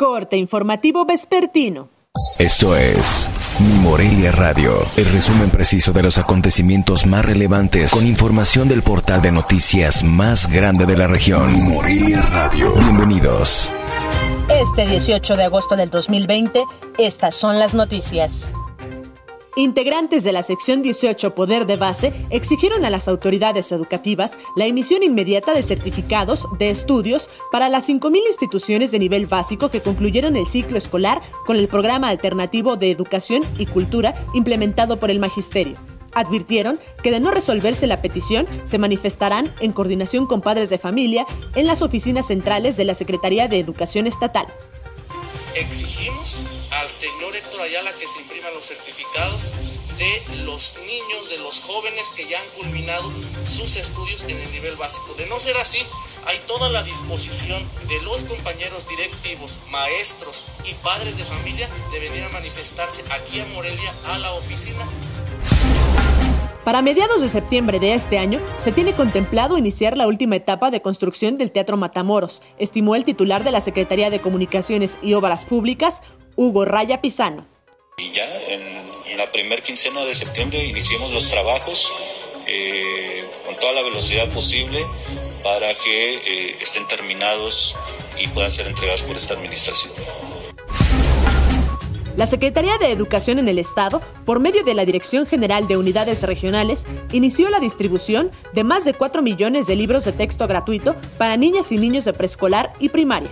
Corte informativo vespertino. Esto es Mi Morelia Radio, el resumen preciso de los acontecimientos más relevantes con información del portal de noticias más grande de la región. Mi Morelia Radio. Bienvenidos. Este 18 de agosto del 2020, estas son las noticias. Integrantes de la sección 18 Poder de Base exigieron a las autoridades educativas la emisión inmediata de certificados de estudios para las 5.000 instituciones de nivel básico que concluyeron el ciclo escolar con el programa alternativo de educación y cultura implementado por el Magisterio. Advirtieron que de no resolverse la petición se manifestarán en coordinación con padres de familia en las oficinas centrales de la Secretaría de Educación Estatal. Exigimos señor Héctor Ayala que se impriman los certificados de los niños, de los jóvenes que ya han culminado sus estudios en el nivel básico. De no ser así, hay toda la disposición de los compañeros directivos, maestros y padres de familia de venir a manifestarse aquí a Morelia a la oficina para mediados de septiembre de este año, se tiene contemplado iniciar la última etapa de construcción del Teatro Matamoros, estimó el titular de la Secretaría de Comunicaciones y Obras Públicas, Hugo Raya Pisano. Y ya en, la primer quincena de septiembre iniciemos los trabajos eh, con toda la velocidad posible para que eh, estén terminados y puedan ser entregados por esta administración. La Secretaría de Educación en el Estado, por medio de la Dirección General de Unidades Regionales, inició la distribución de más de 4 millones de libros de texto gratuito para niñas y niños de preescolar y primaria.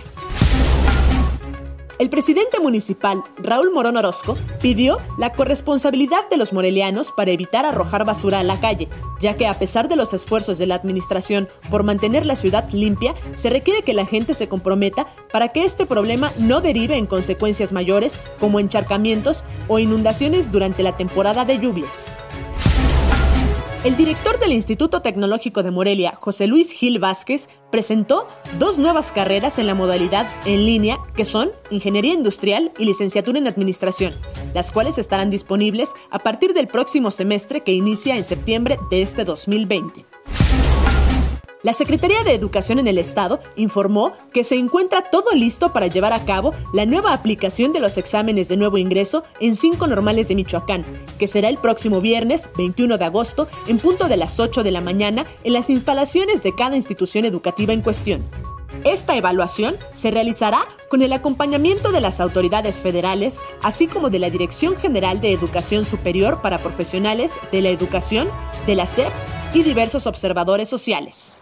El presidente municipal, Raúl Morón Orozco, pidió la corresponsabilidad de los morelianos para evitar arrojar basura a la calle, ya que a pesar de los esfuerzos de la administración por mantener la ciudad limpia, se requiere que la gente se comprometa para que este problema no derive en consecuencias mayores como encharcamientos o inundaciones durante la temporada de lluvias. El director del Instituto Tecnológico de Morelia, José Luis Gil Vázquez, presentó dos nuevas carreras en la modalidad en línea que son Ingeniería Industrial y Licenciatura en Administración, las cuales estarán disponibles a partir del próximo semestre que inicia en septiembre de este 2020. La Secretaría de Educación en el Estado informó que se encuentra todo listo para llevar a cabo la nueva aplicación de los exámenes de nuevo ingreso en cinco normales de Michoacán, que será el próximo viernes 21 de agosto en punto de las 8 de la mañana en las instalaciones de cada institución educativa en cuestión. Esta evaluación se realizará con el acompañamiento de las autoridades federales, así como de la Dirección General de Educación Superior para Profesionales de la Educación, de la SEP y diversos observadores sociales.